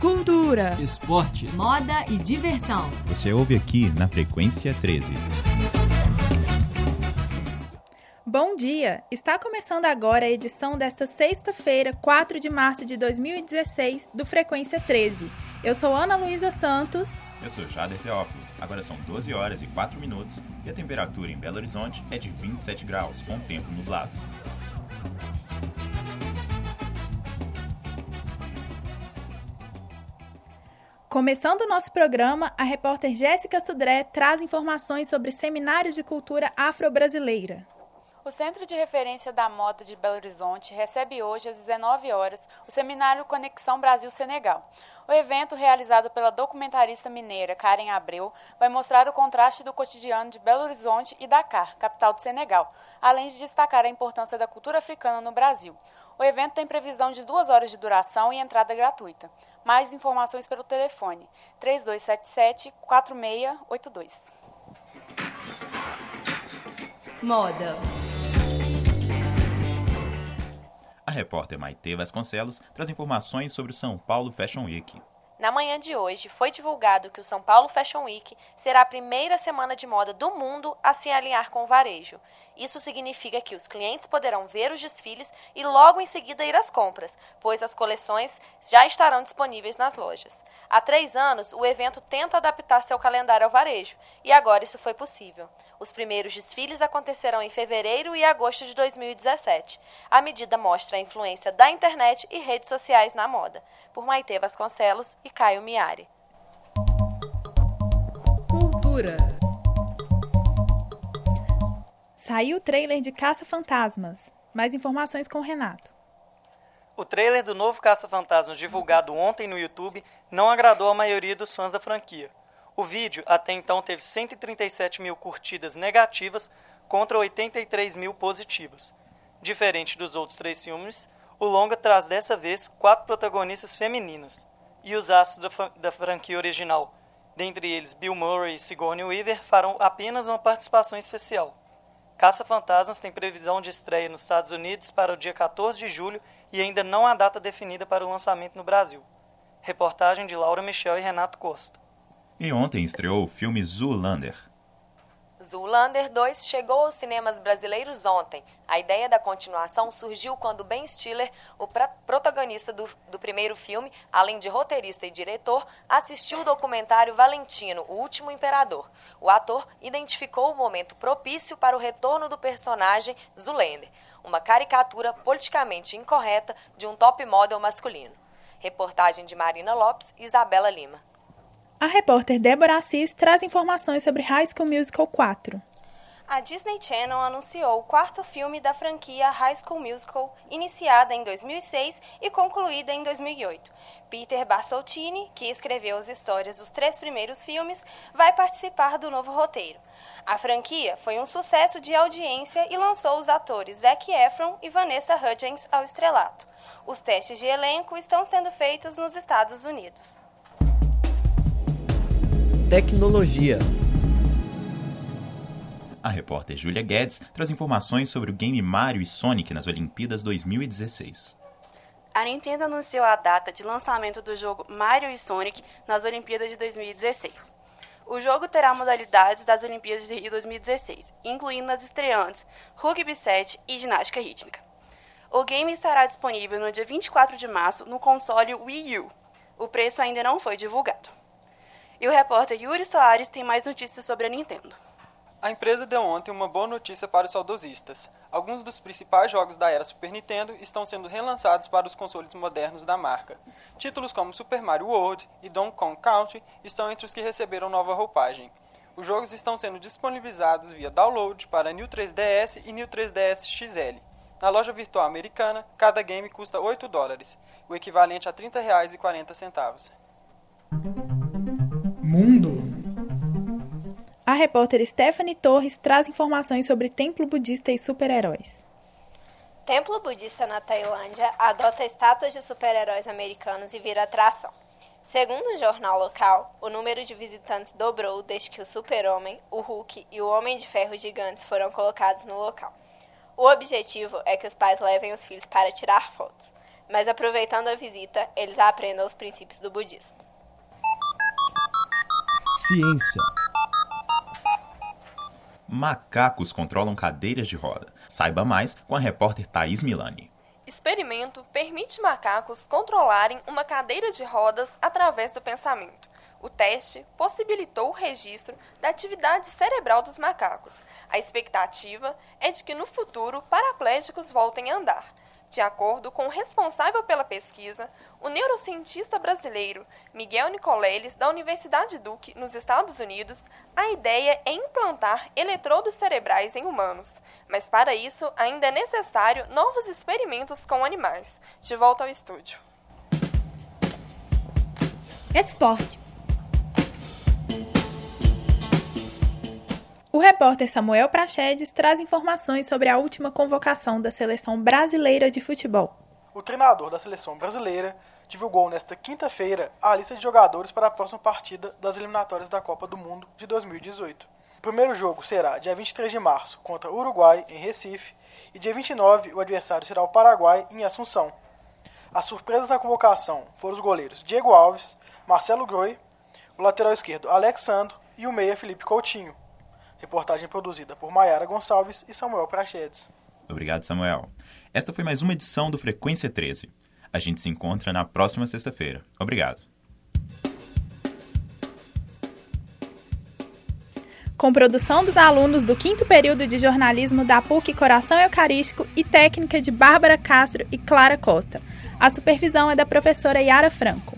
cultura, esporte, moda e diversão. Você ouve aqui na Frequência 13. Bom dia! Está começando agora a edição desta sexta-feira, 4 de março de 2016, do Frequência 13. Eu sou Ana Luísa Santos. Eu sou Jader Teófilo. Agora são 12 horas e 4 minutos e a temperatura em Belo Horizonte é de 27 graus, com tempo nublado. Começando o nosso programa, a repórter Jéssica Sudré traz informações sobre Seminário de Cultura Afro-Brasileira. O Centro de Referência da Moda de Belo Horizonte recebe hoje, às 19 horas, o seminário Conexão Brasil-Senegal. O evento, realizado pela documentarista mineira Karen Abreu, vai mostrar o contraste do cotidiano de Belo Horizonte e Dakar, capital do Senegal, além de destacar a importância da cultura africana no Brasil. O evento tem previsão de duas horas de duração e entrada gratuita. Mais informações pelo telefone 3277-4682. Moda. A repórter Maite Vasconcelos traz informações sobre o São Paulo Fashion Week. Na manhã de hoje, foi divulgado que o São Paulo Fashion Week será a primeira semana de moda do mundo a se alinhar com o varejo. Isso significa que os clientes poderão ver os desfiles e logo em seguida ir às compras, pois as coleções já estarão disponíveis nas lojas. Há três anos, o evento tenta adaptar seu calendário ao varejo, e agora isso foi possível. Os primeiros desfiles acontecerão em fevereiro e agosto de 2017. A medida mostra a influência da internet e redes sociais na moda. Por Maite Vasconcelos e Caio Miari. Cultura. Saiu o trailer de Caça Fantasmas. Mais informações com o Renato. O trailer do novo Caça Fantasmas divulgado ontem no YouTube não agradou a maioria dos fãs da franquia. O vídeo até então teve 137 mil curtidas negativas contra 83 mil positivas. Diferente dos outros três filmes, o longa traz dessa vez quatro protagonistas femininas e os astros da, da franquia original, dentre eles Bill Murray e Sigourney Weaver, farão apenas uma participação especial. Caça-Fantasmas tem previsão de estreia nos Estados Unidos para o dia 14 de julho e ainda não há data definida para o lançamento no Brasil. Reportagem de Laura Michel e Renato Costa. E ontem estreou o filme Zoolander. Zoolander 2 chegou aos cinemas brasileiros ontem. A ideia da continuação surgiu quando Ben Stiller, o protagonista do, do, primeiro filme, além de roteirista e diretor, assistiu o documentário Valentino, o Último Imperador. O ator identificou o momento propício para o retorno do personagem Zoolander, uma caricatura politicamente incorreta de um top model masculino. Reportagem de Marina Lopes e Isabela Lima. A repórter Débora Assis traz informações sobre High School Musical 4. A Disney Channel anunciou o quarto filme da franquia High School Musical, iniciada em 2006 e concluída em 2008. Peter Barsoltini, que escreveu as histórias dos três primeiros filmes, vai participar do novo roteiro. A franquia foi um sucesso de audiência e lançou os atores Zac Efron e Vanessa Hudgens ao estrelato. Os testes de elenco estão sendo feitos nos Estados Unidos. Tecnologia. A repórter Julia Guedes traz informações sobre o game Mario e Sonic nas Olimpíadas 2016. A Nintendo anunciou a data de lançamento do jogo Mario e Sonic nas Olimpíadas de 2016. O jogo terá modalidades das Olimpíadas de Rio 2016, incluindo as estreantes Rugby 7 e Ginástica Rítmica. O game estará disponível no dia 24 de março no console Wii U. O preço ainda não foi divulgado. E o repórter Yuri Soares tem mais notícias sobre a Nintendo. A empresa deu ontem uma boa notícia para os saudosistas. Alguns dos principais jogos da era Super Nintendo estão sendo relançados para os consoles modernos da marca. Títulos como Super Mario World e Donkey Kong Country estão entre os que receberam nova roupagem. Os jogos estão sendo disponibilizados via download para New 3DS e New 3DS XL. Na loja virtual americana, cada game custa 8 dólares, o equivalente a R$ 30,40 mundo. A repórter Stephanie Torres traz informações sobre templo budista e super-heróis. Templo budista na Tailândia adota estátuas de super-heróis americanos e vira atração. Segundo um jornal local, o número de visitantes dobrou desde que o Super-Homem, o Hulk e o Homem de Ferro gigantes foram colocados no local. O objetivo é que os pais levem os filhos para tirar fotos. mas aproveitando a visita, eles aprendam os princípios do budismo. Ciência. Macacos controlam cadeiras de roda. Saiba mais com a repórter Thaís Milani. Experimento permite macacos controlarem uma cadeira de rodas através do pensamento. O teste possibilitou o registro da atividade cerebral dos macacos. A expectativa é de que no futuro paraplégicos voltem a andar. De acordo com o responsável pela pesquisa, o neurocientista brasileiro Miguel Nicoleles, da Universidade Duke, nos Estados Unidos, a ideia é implantar eletrodos cerebrais em humanos, mas para isso ainda é necessário novos experimentos com animais. De volta ao estúdio. Esporte. Repórter Samuel Prachedes traz informações sobre a última convocação da seleção brasileira de futebol. O treinador da seleção brasileira divulgou nesta quinta-feira a lista de jogadores para a próxima partida das eliminatórias da Copa do Mundo de 2018. O primeiro jogo será dia 23 de março contra o Uruguai em Recife e dia 29 o adversário será o Paraguai em Assunção. As surpresas da convocação foram os goleiros Diego Alves, Marcelo Groi, o lateral esquerdo Alexandro e o meia Felipe Coutinho. Reportagem produzida por Maiara Gonçalves e Samuel Prachedes. Obrigado, Samuel. Esta foi mais uma edição do Frequência 13. A gente se encontra na próxima sexta-feira. Obrigado. Com produção dos alunos do quinto período de jornalismo da PUC Coração Eucarístico e técnica de Bárbara Castro e Clara Costa. A supervisão é da professora Yara Franco.